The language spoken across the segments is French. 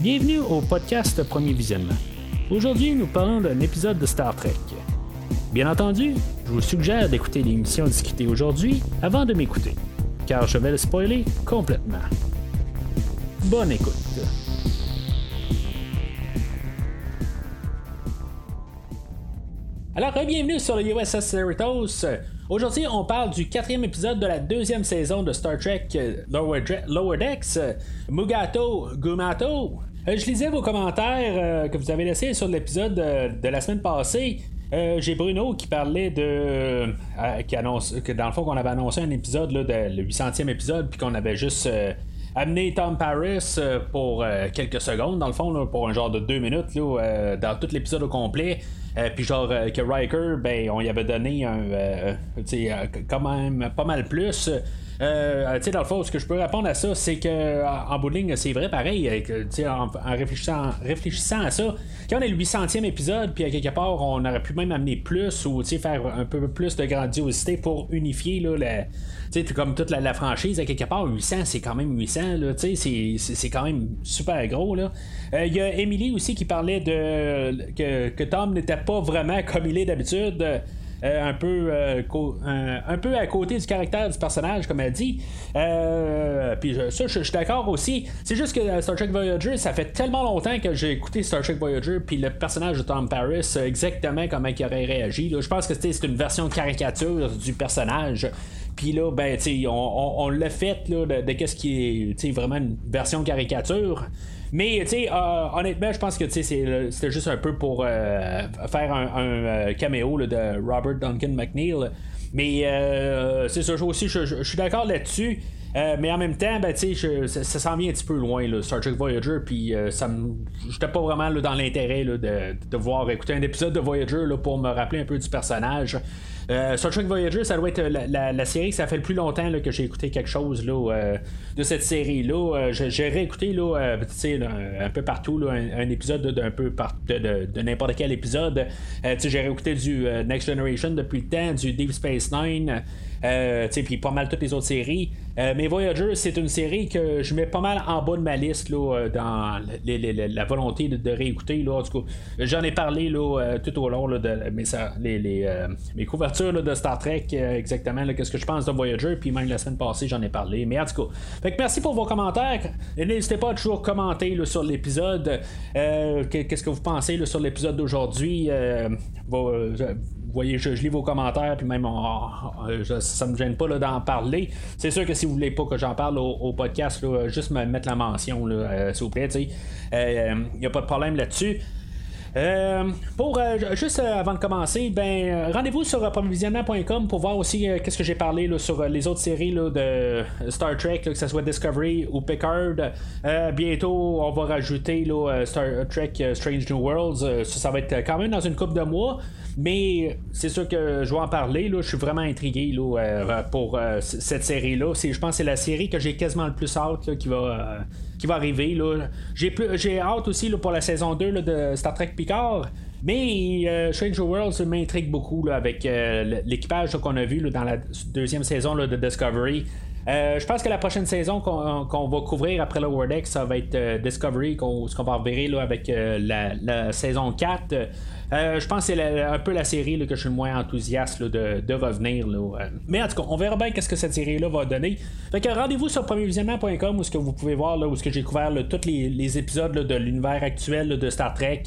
Bienvenue au podcast Premier Visionnement. Aujourd'hui, nous parlons d'un épisode de Star Trek. Bien entendu, je vous suggère d'écouter l'émission discutée aujourd'hui avant de m'écouter, car je vais le spoiler complètement. Bonne écoute. Alors, bienvenue sur le USS Cerritos. Aujourd'hui, on parle du quatrième épisode de la deuxième saison de Star Trek euh, Lower, Lower Decks, Mugato Gumato. Euh, je lisais vos commentaires euh, que vous avez laissés sur l'épisode de, la semaine passée. j'ai Bruno qui parlait de. qui annonce que dans le fond, qu'on avait annoncé un épisode, de, le 800e épisode, puis qu'on avait juste amené Tom Paris pour quelques secondes, dans le fond, pour un genre de deux minutes, là, dans tout l'épisode au complet. Euh, puis genre euh, que Riker, ben, on y avait donné un, euh, quand même pas mal plus. Euh, dans le fond, ce que je peux répondre à ça, c'est que en, bout de ligne, c'est vrai pareil, en, en réfléchissant, à ça, quand on est le 800e épisode, puis à quelque part, on aurait pu même amener plus ou faire un peu plus de grandiosité pour unifier là, la, tu sais, comme toute la, franchise, à quelque part, 800, c'est quand même 800, là, tu sais, c'est quand même super gros, là. Euh, il y a Emily aussi qui parlait de que, que Tom n'était pas vraiment comme il est d'habitude. Euh, un, peu, euh, un, peu à côté du caractère du personnage, comme elle dit. puis ça, je suis d'accord aussi. C'est juste que Star Trek Voyager, ça fait tellement longtemps que j'ai écouté Star Trek Voyager, puis le personnage de Tom Paris, exactement comment il aurait réagi. Je pense que c'est une version caricature du personnage. Puis là, ben, on, on, l'a fait là, de, qu'est-ce qui est vraiment une version caricature. Mais, tu sais, euh, honnêtement, je pense que c'était juste un peu pour euh, faire un, euh, caméo de Robert Duncan McNeil. Mais c'est ça, aussi, je suis d'accord là-dessus. Euh, mais en même temps, ben, ça, ça s'en vient un petit peu loin, là, Star Trek Voyager, puis euh, ça j'étais pas vraiment dans l'intérêt de, de voir écouter un épisode de Voyager pour me rappeler un peu du personnage. Euh, Star Trek Voyager, ça doit être la, série ça fait le plus longtemps que j'ai écouté quelque chose là, de cette série-là. j'ai réécouté là, un, peu partout un, épisode d'un peu de, de, n'importe quel épisode. j'ai réécouté du Next Generation depuis le temps, du Deep Space Nine. Euh, puis pas mal toutes les autres séries. Euh, mais Voyager, c'est une série que je mets pas mal en bas de ma liste là, euh, dans la volonté de, réécouter. Là, j'en ai parlé là, tout au long de mes, couvertures de Star Trek, exactement qu'est-ce que je pense de Voyager, puis même la semaine passée, j'en ai parlé. Mais en tout cas, fait merci pour vos commentaires. N'hésitez pas à toujours commenter sur l'épisode. qu'est-ce que vous pensez sur l'épisode d'aujourd'hui? Voyez, je, lis vos commentaires, puis même ça me gêne pas d'en parler. C'est sûr que si vous voulez pas que j'en parle au, podcast, juste me mettre la mention, euh, s'il vous plaît. Il n'y a pas de problème là-dessus. Euh, pour euh, juste avant de commencer, ben rendez-vous sur provisionnement.com pour voir aussi qu'est-ce que j'ai parlé sur les autres séries de Star Trek, que ce soit Discovery ou Picard. bientôt, on va rajouter Star Trek Strange New Worlds. Ça, va être quand même dans une coupe de mois. Mais c'est sûr que je vais en parler. Là, je suis vraiment intrigué là, euh, pour euh, cette série-là. Je pense que c'est la série que j'ai quasiment le plus hâte qui va. Euh, qui va arriver. J'ai, hâte aussi pour la saison 2 de Star Trek Picard. Mais Stranger Worlds m'intrigue beaucoup avec l'équipage qu'on a vu dans la deuxième saison de Discovery. Je pense que la prochaine saison qu'on, va couvrir après le World X, ça va être Discovery, qu'on, ce qu'on va reverrer avec la, la, saison 4. Euh, je pense que c'est un peu la série que je suis le moins enthousiaste de, revenir. Euh. Mais en tout cas, on verra bien qu'est-ce que cette série-là va donner. Fait que rendez-vous sur premiervisionnement.com où ce que vous pouvez voir là, où ce que j'ai couvert tous les, épisodes de l'univers actuel de Star Trek.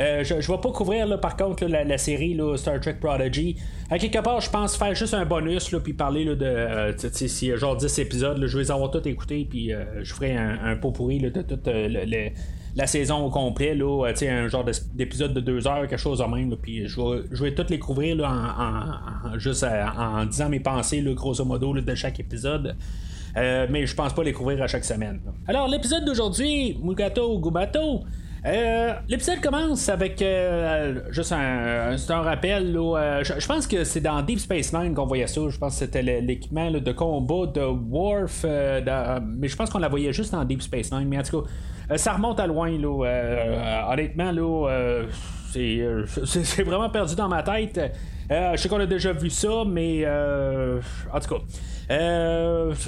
Euh, je ne vais pas couvrir par contre la, série Star Trek Prodigy. À quelque part, je pense faire juste un bonus puis parler de si genre 10 épisodes, je vais les avoir tous écoutés puis je ferai un, pot pourri de tout le la saison au complet, là, euh, un genre d'épisode de deux heures, quelque chose de même. Puis je vais, je vais tout les couvrir en, euh, disant mes pensées, là, grosso modo, de chaque épisode. Euh, mais je pense pas les couvrir à chaque semaine. Alors, l'épisode d'aujourd'hui, Mugato Gubato. L'épisode commence avec juste un, rappel. je, pense que c'est dans Deep Space Nine qu'on voyait ça. Je pense que c'était l'équipement de combat de Worf. mais je pense qu'on la voyait juste dans Deep Space Nine. Mais en tout cas, euh, ça remonte à loin. Euh, honnêtement, euh, c'est vraiment perdu dans ma tête. je sais qu'on a déjà vu ça, mais en tout cas,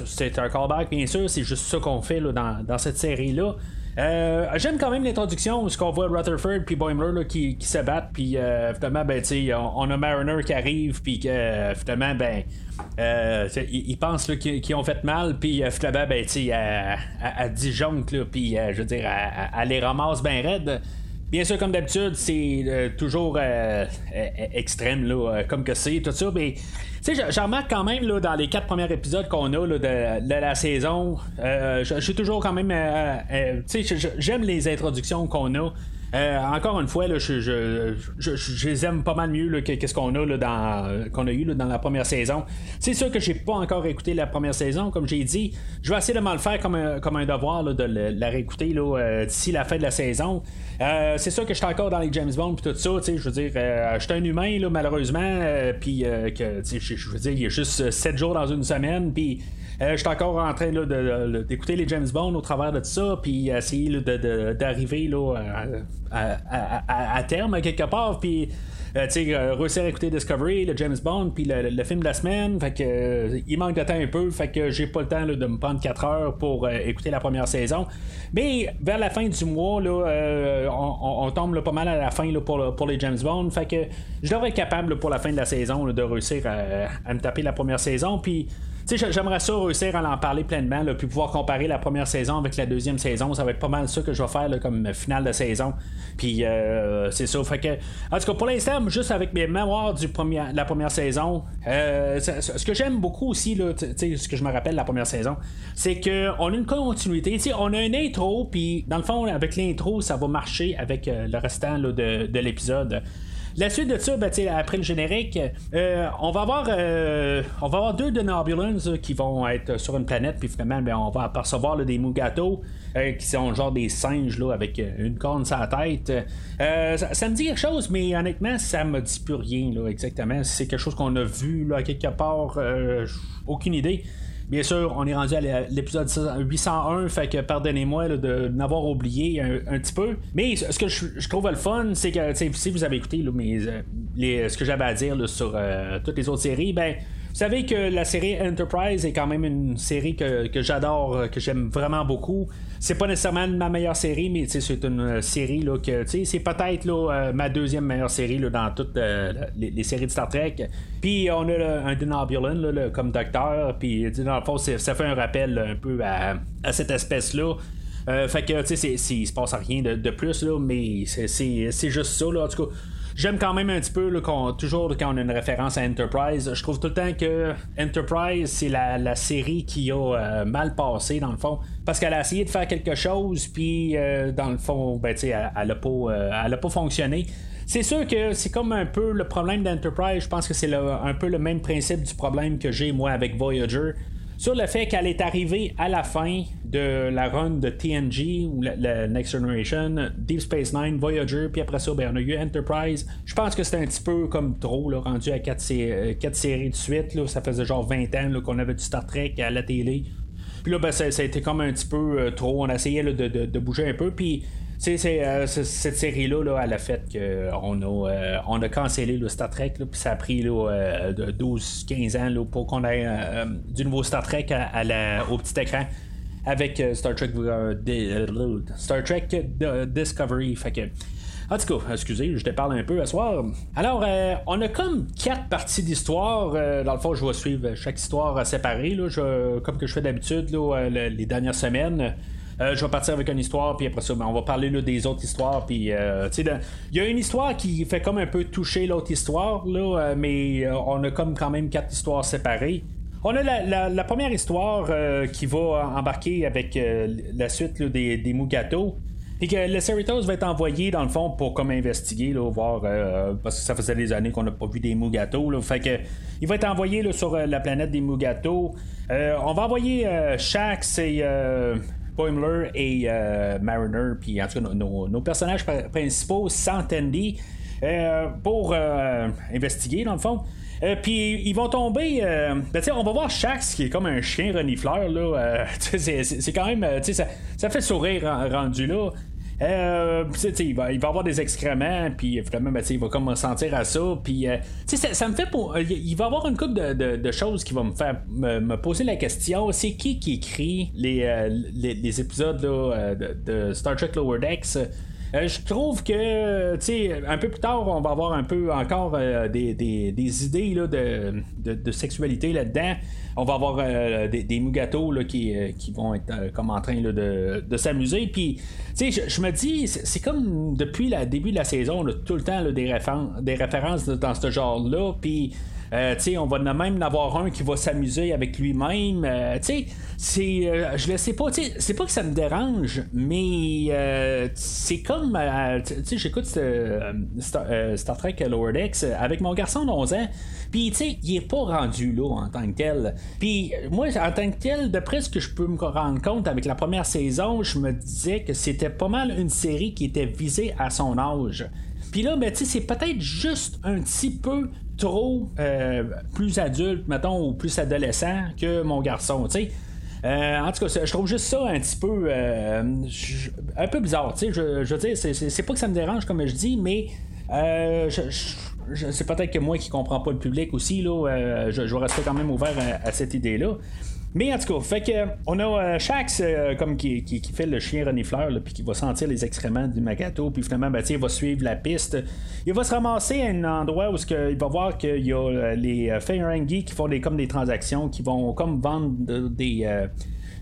c'est un callback, bien sûr. C'est juste ça qu'on fait dans, cette série-là. J'aime quand même l'introduction où on voit Rutherford puis Boimler qui, se battent puis finalement ben on, a Mariner qui arrive puis que finalement ben ils, pensent qu'ils ont fait mal puis finalement ben à, à, à puis je veux dire elle les ramasse bien raide Bien sûr, comme d'habitude, c'est euh, toujours euh, euh, extrême, là, comme que c'est, tout ça. Mais, tu sais, j'en remarque quand même, là, dans les quatre premiers épisodes qu'on a là, de, la saison, je suis toujours quand même. tu sais, j'aime les introductions qu'on a. Euh, encore une fois, je, les aime pas mal mieux que ce qu'on a dans qu'on a eu dans la première saison. C'est sûr que j'ai pas encore écouté la première saison, comme j'ai dit. Je vais essayer de m'en le faire comme un, devoir de la réécouter euh, d'ici la fin de la saison. Euh, c'est sûr que je suis encore dans les James Bond et tout ça, je veux dire, je suis un humain malheureusement, puis je veux dire, il y a juste 7 jours dans une semaine, puis euh, je suis encore en train d'écouter les James Bond au travers de tout ça, puis essayer d'arriver à, terme quelque part, puis euh, euh, réussir à écouter Discovery, le James Bond, puis le, film de la semaine. Fait que il manque de temps un peu, fait que j'ai pas le temps de me prendre 4 heures pour écouter la première saison. Mais vers la fin du mois, on, tombe pas mal à la fin pour, pour les James Bond. Fait que je devrais être capable pour la fin de la saison de réussir à, à, me taper la première saison. Puis j'aimerais ça réussir à en parler pleinement, puis pouvoir comparer la première saison avec la deuxième saison. Ça va être pas mal ça que je vais faire comme finale de saison. Puis euh, c'est ça. Que, en tout cas, pour l'instant, juste avec mes mémoires du premier, la première saison, euh, ce que j'aime beaucoup aussi, là, ce que je me rappelle de la première saison, c'est qu'on a une continuité. on a une intro, puis dans le fond, avec l'intro, ça va marcher avec euh, le restant de l'épisode. La suite de ça, ben, après le générique, euh, on va avoir euh, on va avoir deux de Nobulans qui vont être sur une planète, puis finalement, ben, on va apercevoir des Mugato. Euh, qui sont genre des singes là, avec une corne sur la tête. ça, me dit quelque chose, mais honnêtement, ça me dit plus rien là, exactement. C'est quelque chose qu'on a vu là, quelque part, aucune idée. Bien sûr, on est rendu à l'épisode 801, fait que pardonnez-moi de n'avoir oublié un, petit peu. Mais ce que je, trouve le fun, c'est que si vous avez écouté euh, ce que j'avais à dire sur euh, toutes les autres séries, ben vous savez que la série Enterprise est quand même une série que, j'adore, euh, que j'aime vraiment beaucoup. C'est pas nécessairement ma meilleure série, mais c'est une euh, série que c'est peut-être euh, ma deuxième meilleure série dans toutes les, séries de Star Trek. Puis on a un Denobulan comme docteur, puis dans le fond, ça fait un rappel un peu à, cette espèce-là. fait que, tu sais, il se passe rien de, plus, mais c'est juste ça, en tout cas. J'aime quand même un petit peu, toujours quand on a une référence à Enterprise, je trouve tout le temps que Enterprise, c'est la, série qui a euh, mal passé, dans le fond. Parce qu'elle a essayé de faire quelque chose, puis euh, dans le fond, ben, elle, elle n'a pas, euh, pas fonctionné. C'est sûr que c'est comme un peu le problème d'Enterprise. Je pense que c'est un peu le même principe du problème que j'ai moi avec Voyager sur le fait qu'elle est arrivée à la fin de la run de TNG, ou la, Next Generation, Deep Space Nine, Voyager, puis après ça, ben, on a eu Enterprise. Je pense que c'était un petit peu comme trop, là, rendu à 4, euh, séries de suite. Là, ça faisait genre 20 ans qu'on avait du Star Trek à la télé. Puis là, ben, ça, a été comme un petit peu euh, trop. On a essayé de, de, bouger un peu. Puis euh, c'est, cette série-là, là, elle a fait qu'on a, euh, a cancellé le Star Trek, puis ça a pris 12-15 euh, ans pour qu'on ait du nouveau Star Trek au petit écran avec Star Trek Star Trek Discovery. Fait que, en tout cas, excusez, je te parle un peu à soir. Alors, on a comme quatre parties d'histoire. dans le fond, je vais suivre chaque histoire séparée, là, comme que je fais d'habitude les dernières semaines. Euh, je vais partir avec une histoire, puis après ça, ben, on va parler des autres histoires. Puis, euh, il y a une histoire qui fait comme un peu toucher l'autre histoire, là, euh, mais on a comme quand même quatre histoires séparées. On a la, première histoire qui va embarquer avec la suite des, des Mugato. Et que le Cerritos va être envoyé dans le fond pour comme investiguer, là, voir parce que ça faisait des années qu'on n'a pas vu des Mugato. Là, fait que il va être envoyé sur la planète des Mugato. on va envoyer Shax et Boimler et euh, Mariner, puis en tout cas nos, personnages principaux, s'entendent euh, pour euh, investiguer dans le fond. puis ils vont tomber. Ben, on va voir Shax qui est comme un chien renifleur. là. c'est quand même. Ça, ça fait sourire rendu là. Euh, il, va, il va avoir des excréments, puis finalement, ben, il va comme ressentir à ça. Puis, euh, ça, me fait pour. il va avoir une couple de, choses qui vont me faire me, poser la question c'est qui qui écrit les, les, épisodes de, de, Star Trek Lower Decks? Euh, je trouve que, tu sais, un peu plus tard, on va avoir un peu encore euh, des, des, idées là, de, de, sexualité là-dedans. On va avoir euh, des, des Mugato là, qui, qui vont être comme en train de, de s'amuser. Puis, tu sais, je, me dis, c'est comme depuis le début de la saison, tout le temps des, des références dans ce genre-là. Puis, euh, on va même en avoir un qui va s'amuser avec lui-même. Euh, c'est, euh, je le sais pas. C'est pas que ça me dérange, mais c'est comme. j'écoute Star, Trek Lower Decks avec mon garçon de 11 ans. Puis, tu sais, il est pas rendu là en tant que tel. Puis, moi, en tant que tel, d'après ce que je peux me rendre compte avec la première saison, je me disais que c'était pas mal une série qui était visée à son âge. Puis là, ben, c'est peut-être juste un petit peu trop euh, plus adulte, mettons, ou plus adolescent que mon garçon, tu sais. Euh, en tout cas, je trouve juste ça un petit peu euh, un peu bizarre. tu sais Je, je veux dire, c'est pas que ça me dérange comme je dis, mais c'est peut-être que moi qui comprends pas le public aussi. Là, je, vais rester quand même ouvert à cette idée-là. Mais en tout cas, fait que on a euh, Shax euh, comme qui, fait le chien renifleur, puis qui va sentir les excréments du Magato, puis finalement, ben, il va suivre la piste. Il va se ramasser à un endroit où il va voir qu'il y a euh, les Ferengi qui font des, comme des transactions, qui vont comme vendre des,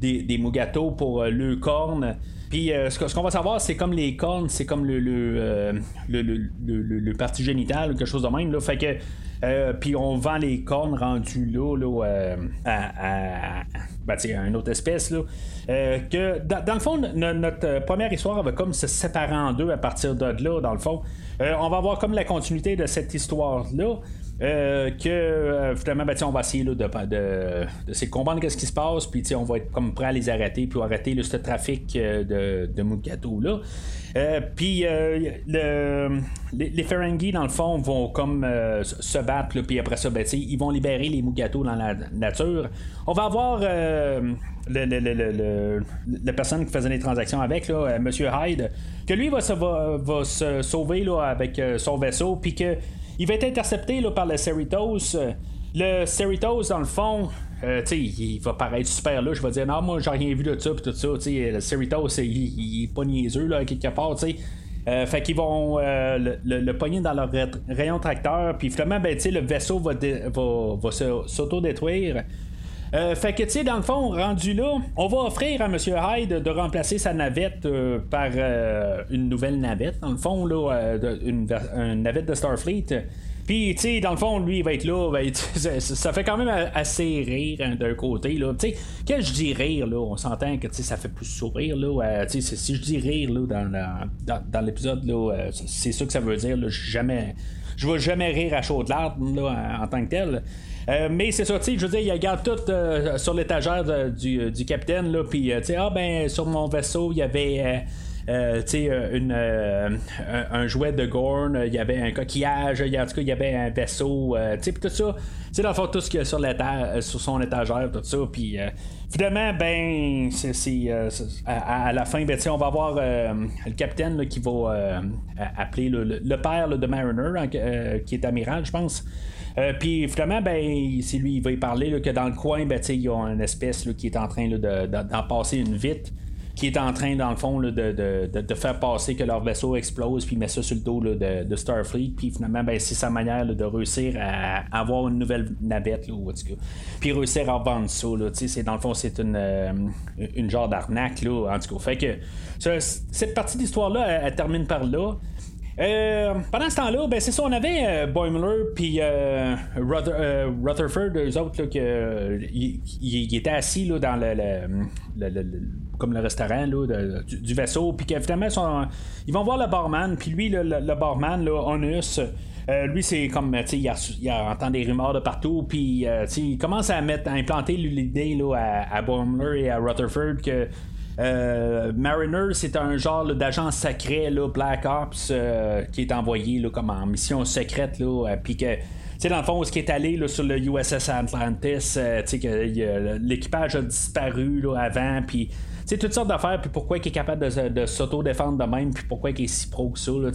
des, des Mugato pour le corne. Puis ce qu'on va savoir, c'est comme les cornes, c'est comme le le, le, le, le, parti génital ou quelque chose de même. Là. Fait que euh, puis on vend les cornes rendus là, là euh, à, ben, une autre espèce. Là, euh, que dans, le fond, notre première histoire va comme se séparer en deux à partir de là, dans le fond. on va avoir comme la continuité de cette histoire-là. que finalement ben, on va essayer de, de, de, comprendre qu'est-ce qui se passe puis on va être comme prêt à les arrêter puis arrêter ce trafic de, de Mugato là puis euh, les, Ferengi, dans le fond, vont comme euh, se battre, puis après ça, ben, ils vont libérer les Mugato dans la nature. On va avoir le, la personne qui faisait les transactions avec, là, Monsieur Hyde, que lui va se, va, se sauver avec son vaisseau, puis qu'il va être intercepté par le Cerritos. Le Cerritos, dans le fond, euh, il va paraître super là. Je vais dire, non, moi, j'ai rien vu de ça, puis tout ça. le Cerritos, il, il, est pas là, quelque part, tu sais. Euh, fait qu'ils vont euh, le, le, pogner dans leur rayon tracteur, puis finalement, ben, le vaisseau va, va, va s'auto-détruire. fait que, tu sais, dans le fond, rendu là, on va offrir à M. Hyde de remplacer sa navette par une nouvelle navette, dans le fond, là, une, navette de Starfleet. Puis, tu sais, dans le fond, lui, il va être là. Ça, fait quand même assez rire hein, d'un côté. Là. Tu sais, quand je dis rire, là, on s'entend que ça fait plus sourire. Là, euh, si je dis rire là, dans, dans, l'épisode, là, euh, c'est ça que ça veut dire. Là, jamais, je vais jamais rire à chaud de larmes en, tant que tel. Euh, mais c'est ça, tu sais, je veux dire, il regarde tout sur l'étagère du, du, capitaine, là, puis, tu sais, ah ben, sur mon vaisseau, il y avait euh, euh, une, euh, un, jouet de Gorn, il y avait un coquillage, en tout cas, il y avait un vaisseau, tout ça. Tu le fond, tout ce qu'il y a sur, sur son étagère, tout ça. Puis finalement, ben, c'est, à, la fin, ben, on va avoir le capitaine qui va appeler le, père de Mariner, qui est amiral, je pense. puis finalement, ben, c'est lui, il va y parler que dans le coin, ben, il y a une espèce qui est en train d'en passer une vite qui est en train, dans le fond, de, de, faire passer que leur vaisseau explose, puis met ça sur le dos de, Starfleet, puis finalement, ben, c'est sa manière de réussir à, avoir une nouvelle navette, ou, puis réussir à vendre ça. C'est, dans le fond, c'est une, euh, une genre d'arnaque, en tout cas. Fait que cette partie d'histoire-là, elle, termine par là. Euh, pendant ce temps-là, ben c'est ça, on avait euh, Boimler puis euh, Rutherford, eux autres, qui étaient assis là, dans le, comme le restaurant là, du, vaisseau, puis finalement ils vont voir le barman, puis lui, le, barman, là, Onus, lui, c'est comme, tu il, il entend des rumeurs de partout, puis il commence à mettre, implanter l'idée à, à et à Rutherford que euh, Mariner, c'est un genre d'agent là, Black Ops, euh, qui est envoyé là, comme en mission secrète, là, euh, puis que sais, dans le fond, ce qui est allé là, sur le USS Atlantis, que l'équipage a disparu là, avant, puis sais, toutes sortes d'affaires, puis pourquoi il est capable de, s'auto-défendre de même, puis pourquoi il est si pro que ça, là,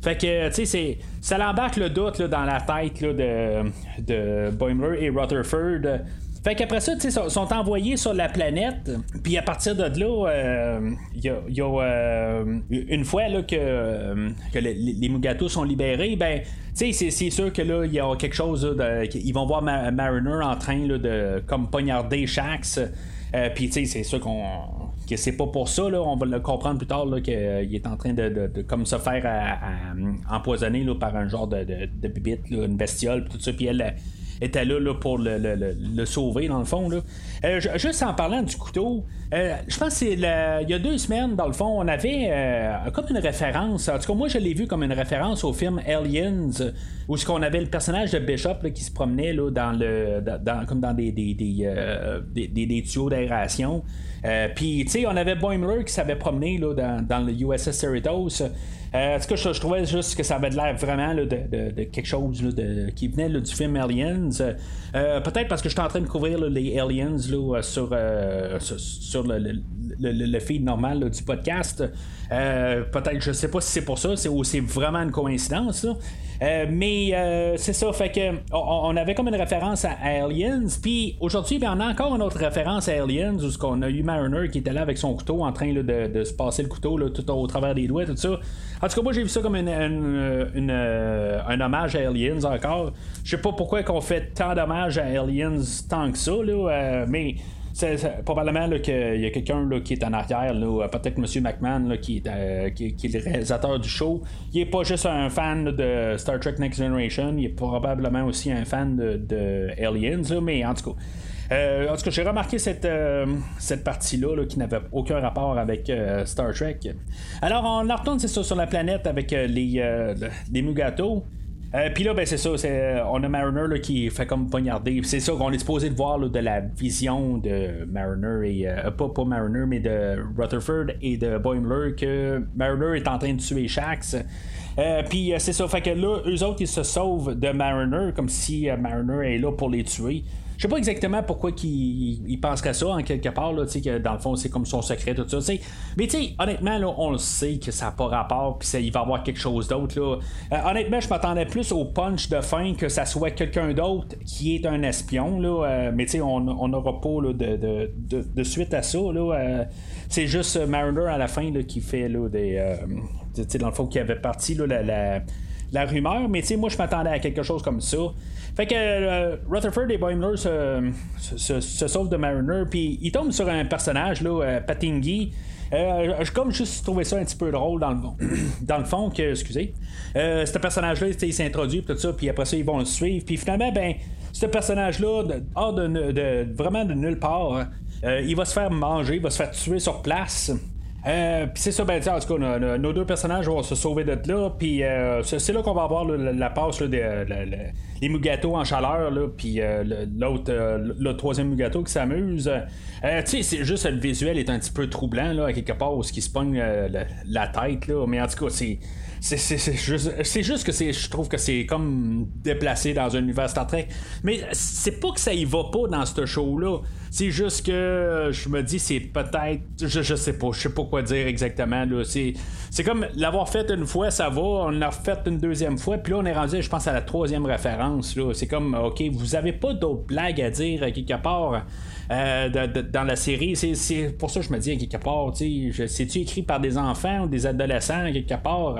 fait que, tu sais, ça l'embarque le doute dans la tête de, de Boimler et Rutherford. Fait qu'après ça, ils sont envoyés sur la planète. Puis à partir de là, il euh, y a, euh, une fois là, que, euh, les, les, sont libérés, ben, c'est, sûr que là, il y a quelque chose. de, ils vont voir Mariner en train de comme poignarder Shax. Puis, c'est sûr qu'on que c'est pas pour ça, là, on va le comprendre plus tard qu'il est en train de, comme se faire empoisonner par un genre de, de, bibite, une bestiole, tout ça, puis elle, était là, là pour le, le, le, sauver, dans le fond. Là. Euh, juste en parlant du couteau, euh, je pense qu'il y a deux semaines, dans le fond, on avait euh, comme une référence. En tout cas, moi, je l'ai vu comme une référence au film Aliens, où ce qu'on avait le personnage de Bishop qui se promenait là, dans le, dans, comme dans des, des, des, des, tuyaux d'aération. Puis, tu sais, on avait Boimler qui s'avait promené là, dans, dans le USS Cerritos. Euh, en tout cas, je, trouvais juste que ça avait l'air vraiment de, quelque chose qui venait du film Aliens. Euh, peut-être parce que j'étais en train de couvrir les Aliens euh, sur, le, feed normal du podcast. peut-être, je sais pas si c'est pour ça, c'est, ou c'est vraiment une coïncidence. mais c'est ça, fait que on, avait comme une référence à Aliens, puis aujourd'hui, ben, on a encore une autre référence à Aliens où on a eu Mariner qui était là avec son couteau en train de, se passer le couteau tout au travers des doigts, tout ça. En tout cas, moi j'ai vu ça comme euh, un hommage à Aliens encore. Je sais pas pourquoi qu'on fait tant d'hommages à Aliens tant que ça, là, euh, mais c'est, probablement qu'il y a quelqu'un qui est en arrière, peut-être M. McMahon qui, est, euh, qui, est le réalisateur du show. Il est pas juste un fan de Star Trek Next Generation, il est probablement aussi un fan de, de Aliens, mais en tout cas. Euh, en tout cas, j'ai remarqué cette, euh, cette partie-là qui n'avait aucun rapport avec euh, Star Trek. Alors, on retourne, c'est ça, sur la planète avec les, les Mugato. Puis là, ben, c'est ça, on a Mariner qui fait comme poignarder. C'est ça qu'on est supposé de voir de la vision de Mariner et. pas, pas Mariner, mais de Rutherford et de Boimler que Mariner est en train de tuer Shax. Puis c'est ça, fait que là, eux autres, ils se sauvent de Mariner comme si Mariner est là pour les tuer. Je sais pas exactement pourquoi il, il penserait ça en quelque part, là, que dans le fond c'est comme son secret, tout ça. Mais tu honnêtement, là, on le sait que ça n'a pas rapport, puis il va y avoir quelque chose d'autre. Euh, honnêtement, je m'attendais plus au punch de fin que ça soit quelqu'un d'autre qui est un espion. Là, euh, mais on n'aura pas de, de, de, suite à ça. Là, euh, c'est juste Mariner à la fin là, qui fait là, des. dans le fond, qui avait parti là, la, la rumeur. Mais moi, je m'attendais à quelque chose comme ça. Fait que euh, Rutherford et Boimler se, sauvent de Mariner, puis ils tombent sur un personnage, là, euh, Patingi. Euh, j'ai comme juste trouvé ça un petit peu drôle dans le, dans le fond que, excusez, euh, ce personnage-là, il s'introduit tout ça, puis après ça, ils vont le suivre, puis finalement, ben, ce personnage-là, de, vraiment de nulle part, il va se faire manger, il va se faire tuer sur place. Euh, puis c'est ça, ben, en tout cas, nos, deux personnages vont se sauver de là. Puis euh, c'est là qu'on va avoir la, passe là, les Mugato en chaleur. Puis euh, l'autre, le troisième Mugato qui s'amuse. tu sais, c'est juste le visuel est un petit peu troublant, là, à quelque part, où ce qui se pogne la tête. Là. Mais en tout cas, c'est c'est juste, juste que je trouve que c'est comme déplacé dans un univers Star Trek. Mais c'est pas que ça y va pas dans ce show-là. C'est juste que je me dis, c'est peut-être. Je, je sais pas, je sais pas quoi dire exactement. C'est comme l'avoir fait une fois, ça va. On l'a refait une deuxième fois. Puis là, on est rendu, je pense, à la troisième référence. C'est comme, OK, vous avez pas d'autres blagues à dire quelque part. Euh, dans la série. C'est pour ça que je me dis, quelque part, c'est-tu écrit par des enfants ou des adolescents, quelque part?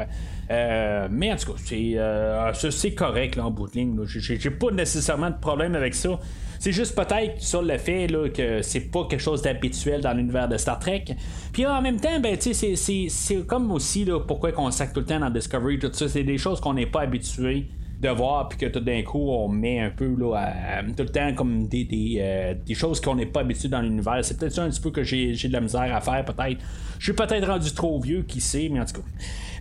Euh, mais en tout cas, c'est euh, correct là, en bout de ligne. J'ai pas nécessairement de problème avec ça. C'est juste peut-être sur le fait que c'est pas quelque chose d'habituel dans l'univers de Star Trek. Puis en même temps, ben, c'est comme aussi pourquoi on sac tout le temps dans Discovery, tout ça. C'est des choses qu'on n'est pas habitué de voir, puis que tout d'un coup, on met un peu là, tout le temps comme des, des, euh, des choses qu'on n'est pas habitué dans l'univers. C'est peut-être ça un petit peu que j'ai, de la misère à faire, peut-être. Je suis peut-être rendu trop vieux, qui sait, mais en tout cas.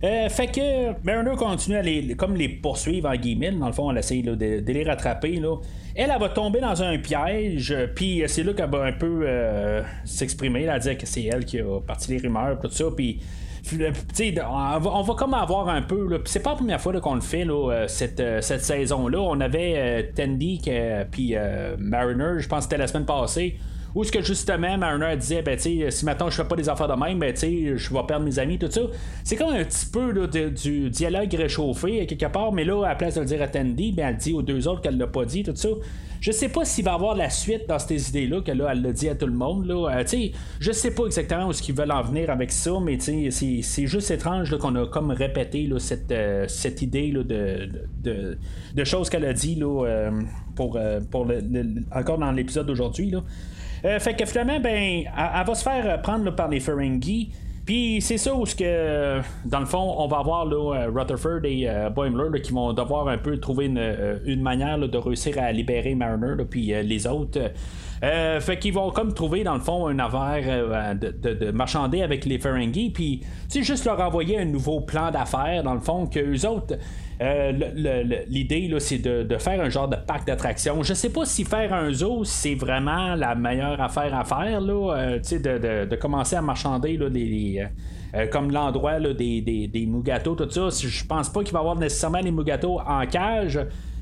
Euh, fait que Mariner continue à les, comme les poursuivre en guillemets. Dans le fond, elle essaie de, de, les rattraper. Là. Elle, elle va tomber dans un piège, puis c'est là qu'elle va un peu euh, s'exprimer, elle dire que c'est elle qui a parti les rumeurs, tout ça, puis on va, on va comme avoir un peu. C'est pas la première fois qu'on le fait là, euh, cette, euh, cette saison-là. On avait euh, Tandy puis Mariner, je pense que c'était la semaine passée, Ou ce que justement Mariner disait, ben si maintenant je fais pas des affaires de même, ben tu je vais perdre mes amis, tout ça. C'est comme un petit peu du dialogue réchauffé quelque part, mais là, à la place de le dire à Tandy, ben elle dit aux deux autres qu'elle l'a pas dit, tout ça. Je sais pas s'il va y avoir la suite dans ces idées-là, que là, elle l'a dit à tout le monde. Là. Euh, je sais pas exactement où ce qu'ils veulent en venir avec ça, mais c'est juste étrange qu'on a comme répété là, cette, euh, cette idée là, de, de, de, choses qu'elle a dit là, euh, pour, pour le, encore dans l'épisode d'aujourd'hui. Fait que finalement, ben, elle, va se faire prendre par les Ferengi. Puis c'est ça où ce que, dans le fond, on va avoir euh, Rutherford et euh, Boimler qui vont devoir un peu trouver une, euh, manière de réussir à libérer Mariner puis les autres. fait qu'ils vont comme trouver dans le fond un affaire de, de, marchander avec les Ferengi puis juste leur envoyer un nouveau plan d'affaires dans le fond que eux autres euh, l'idée, c'est de, faire un genre de parc d'attractions. Je sais pas si faire un zoo, c'est vraiment la meilleure affaire à faire, là, euh, de, de, commencer à marchander là, euh, comme l'endroit des, des, des tout ça. Je pense pas qu'il va y avoir nécessairement les Mugato en cage.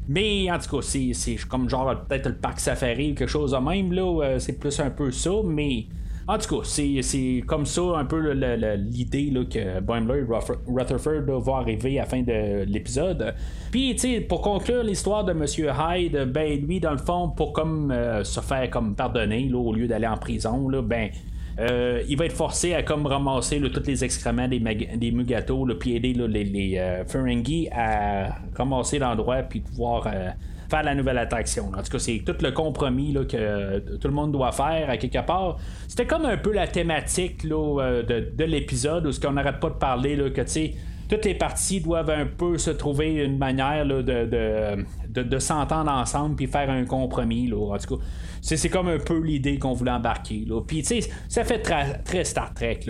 Mais en tout cas, c'est comme genre peut-être le parc safari ou quelque chose de même. là c'est plus un peu ça, mais en tout cas, c'est comme ça un peu l'idée que Boimler et Rutherford vont arriver à la fin de l'épisode. Puis, tu sais, pour conclure l'histoire de Monsieur Hyde, ben lui, dans le fond, pour comme euh, se faire comme pardonner au lieu d'aller en prison, ben. Euh, il va être forcé à comme ramasser tous les excréments des, des Mugato, puis aider les, les euh, Ferengi à ramasser l'endroit puis pouvoir faire la nouvelle attraction. En tout cas, c'est tout le compromis là, que tout le monde doit faire à quelque part. C'était comme un peu la thématique là, euh, de, de l'épisode où ce qu'on n'arrête pas de parler là, que tu sais toutes les parties doivent un peu se trouver une manière de, s'entendre ensemble puis faire un compromis. En tout cas, c'est, comme un peu l'idée qu'on voulait embarquer. Puis, tu sais, ça fait très Star Trek.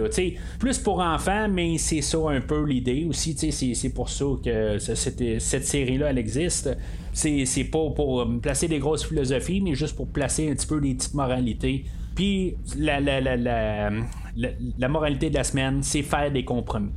Plus pour enfants, mais c'est ça un peu l'idée aussi. C'est, pour ça que cette, série-là, elle existe c'est, pas pour placer des grosses philosophies, mais juste pour placer un petit peu des petites moralités. Puis la, moralité de la semaine, c'est faire des compromis.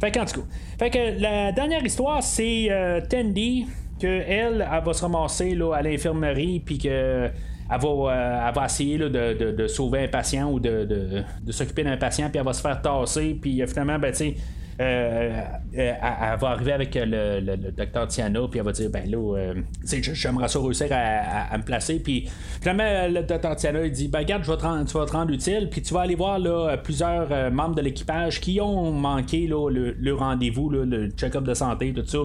Fait qu'en tout cas, fait que la dernière histoire, c'est euh, Tandy, que elle, va se ramasser là, à l'infirmerie, puis que elle va, euh, essayer là, de, de, sauver un patient ou de, de, s'occuper d'un patient, puis elle va se faire tasser, puis finalement, ben, tu sais, euh, euh, elle, va arriver avec le, docteur Tiana, puis elle va dire Ben là, euh, j'aimerais ça réussir à, me placer. Puis finalement, le docteur Tiana, il dit Ben regarde, je vais tu vas te rendre utile, puis tu vas aller voir plusieurs membres de l'équipage qui ont manqué là, le, rendez-vous, le check-up de santé, tout ça.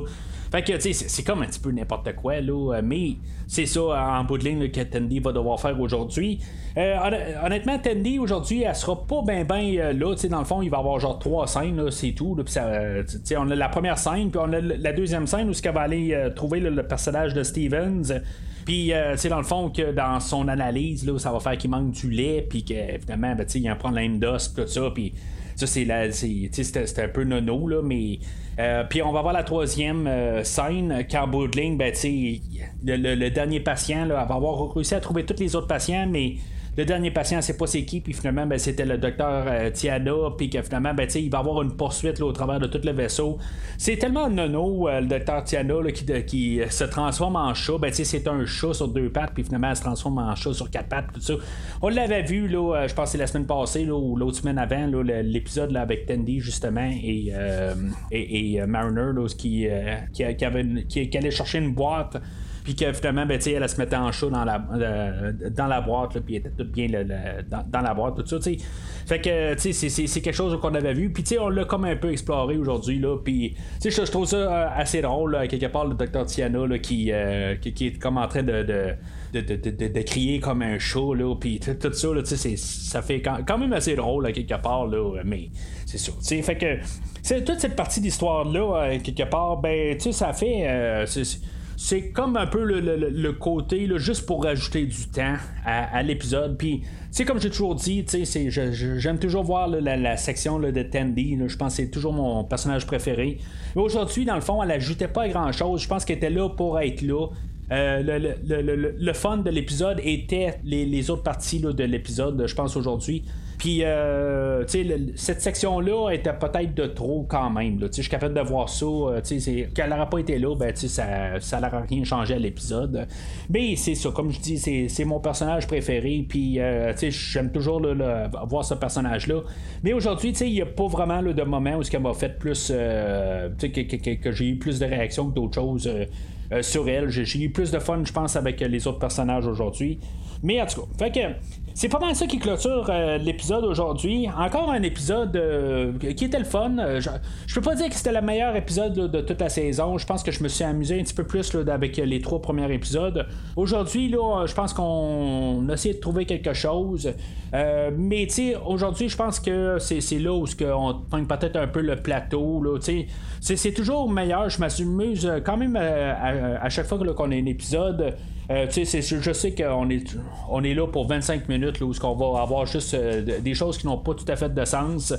Fait que, tu sais, c'est comme un petit peu n'importe quoi, là. Mais c'est ça, en bout de ligne, que Tandy va devoir faire aujourd'hui. Euh, honnêtement, Tandy, aujourd'hui, elle sera pas bien, bien euh, là. Tu sais, dans le fond, il va avoir genre trois scènes, c'est tout. Puis euh, on a la première scène, puis on a la deuxième scène où elle va aller trouver le personnage de Stevens. Puis, c'est dans le fond, que dans son analyse, là, ça va faire qu'il manque du lait, puis qu'évidemment, ben, il y a un problème d'os, tout ça, puis ça, c'est c'était un peu nono, là, mais. Euh, puis on va voir la troisième euh, scène, quand Boudling, ben, le, le, le, dernier patient, là, va avoir réussi à trouver tous les autres patients, mais le dernier patient, c'est pas c'est qui, puis finalement, ben, c'était le docteur euh, Tiana, puis que finalement, ben, il va avoir une poursuite là, au travers de tout le vaisseau. C'est tellement nono, euh, le docteur Tiana, qui, qui se transforme en chat. Ben, c'est un chat sur deux pattes, puis finalement, elle se transforme en chat sur quatre pattes, tout ça. On l'avait vu, là, euh, je pense c'est la semaine passée, là, ou l'autre semaine avant, l'épisode là, avec Tandy, justement, et, et, Mariner, là, qui, qui, avait, qui allait chercher une boîte puis que finalement, ben, elle, elle se mettait en chaud dans la, euh, dans la boîte, puis elle était tout bien dans, la boîte, tout ça, tu sais. Fait que, tu sais, c'est quelque chose qu'on avait vu, puis tu sais, on l'a comme un peu exploré aujourd'hui, là, puis, tu sais, je trouve ça euh, assez drôle, quelque part, le docteur Tiana, là, qui, euh, qui, est comme en train de, de de, de, de, crier comme un chat, là, puis tout, ça, là, ça fait quand, même assez drôle, quelque part, là, mais c'est ça. Fait que, toute cette partie d'histoire-là, quelque part, ben, tu sais, ça fait c'est comme un peu le, côté juste pour rajouter du temps à, l'épisode. Puis, c'est comme j'ai toujours dit, j'aime toujours voir la, section de Tandy. je pense que c'est toujours mon personnage préféré. Mais aujourd'hui, dans le fond, elle n'ajoutait pas grand chose. Je pense qu'elle était là pour être là. Euh, le, fun de l'épisode était les, autres parties de l'épisode, je pense aujourd'hui. Puis, euh, cette section-là était peut-être de trop quand même. Je suis capable de voir ça. Euh, qu'elle n'aurait pas été là, ben, ça, ça n'aurait rien changé à l'épisode. Mais c'est ça, comme je dis, c'est, mon personnage préféré. Puis, euh, j'aime toujours voir ce personnage-là. Mais aujourd'hui, il n'y a pas vraiment de moment où ce m'a fait plus. Euh, que, que, j'ai eu plus de réactions que d'autres choses. sur elle. J'ai eu plus de fun, je pense, avec les autres personnages aujourd'hui. Mais en tout cas, fait que c'est pas mal ça qui clôture euh, l'épisode aujourd'hui. Encore un épisode euh, qui était le fun. Euh, je, peux pas dire que c'était le meilleur épisode de toute la saison. Je pense que je me suis amusé un petit peu plus avec les trois premiers épisodes. Aujourd'hui, je pense qu'on a essayé de trouver quelque chose. mais tu aujourd'hui, je pense que c'est là où on prend peut-être un peu le plateau. C'est toujours meilleur. Je m'amuse quand même à, chaque fois qu'on a un épisode. Euh, je sais qu'on est, on est là pour 25 minutes là, où on va avoir juste euh, des choses qui n'ont pas tout à fait de sens.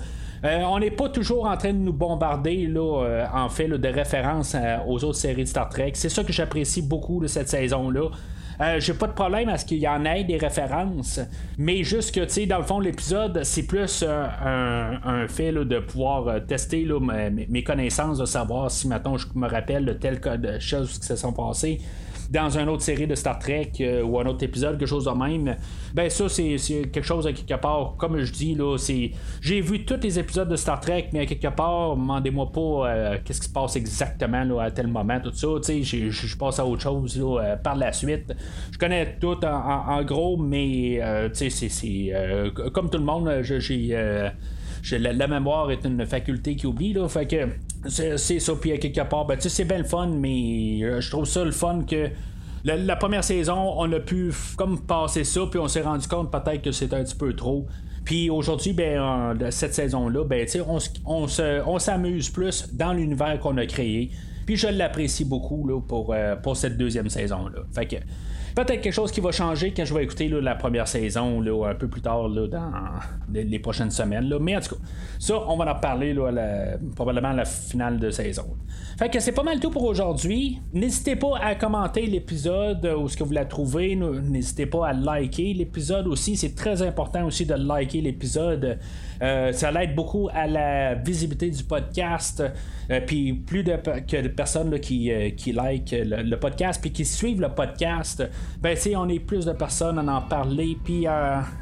Euh, on n'est pas toujours en train de nous bombarder là, en fait de références aux autres séries de Star Trek. C'est ça que j'apprécie beaucoup de cette saison-là. j'ai pas de problème à ce qu'il y en ait des références, mais juste que, tu sais, dans le fond, l'épisode, c'est plus un, fait de pouvoir tester mes, connaissances, de savoir si, maintenant je me rappelle de telles choses qui se sont passées dans une autre série de Star Trek euh, ou un autre épisode, quelque chose de même, ben ça, c'est quelque chose à quelque part, comme je dis, là, c'est. J'ai vu tous les épisodes de Star Trek, mais à quelque part, demandez-moi pas euh, qu'est-ce qui se passe exactement là, à tel moment, tout ça. Je passe à autre chose euh, par la suite. Je connais tout en, gros, mais c'est. comme tout le monde. La, mémoire est une faculté qui oublie, là. Fait que c'est ça, puis à quelque part, ben, c'est bien le fun, mais euh, je trouve ça le fun que la, première saison, on a pu comme passer ça, puis on s'est rendu compte peut-être que c'était un petit peu trop. Puis aujourd'hui, ben, cette saison-là, ben, on, on, on s'amuse plus dans l'univers qu'on a créé. Puis je l'apprécie beaucoup là, pour, euh, pour cette deuxième saison-là. Fait que Peut-être quelque chose qui va changer quand je vais écouter la première saison un peu plus tard dans les, prochaines semaines. Mais en tout cas, ça, on va en parler probablement à la finale de saison. Fait que c'est pas mal tout pour aujourd'hui. N'hésitez pas à commenter l'épisode où ce que vous la trouvez. N'hésitez pas à liker l'épisode aussi. C'est très important aussi de liker l'épisode. Euh, ça l'aide beaucoup à la visibilité du podcast. Euh, puis plus de, personnes qui, euh, like le, podcast puis qui suivent le podcast, ben on est plus de personnes à en parler puis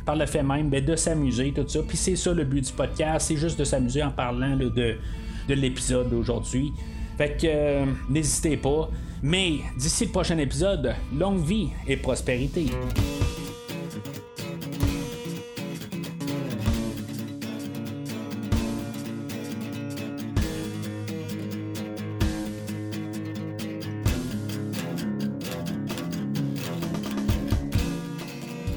par le fait même ben, de s'amuser tout ça. Puis c'est ça le but du podcast, c'est juste de s'amuser en parlant de, de l'épisode d'aujourd'hui. Fait que n'hésitez pas. Mais d'ici le prochain épisode, longue vie et prospérité.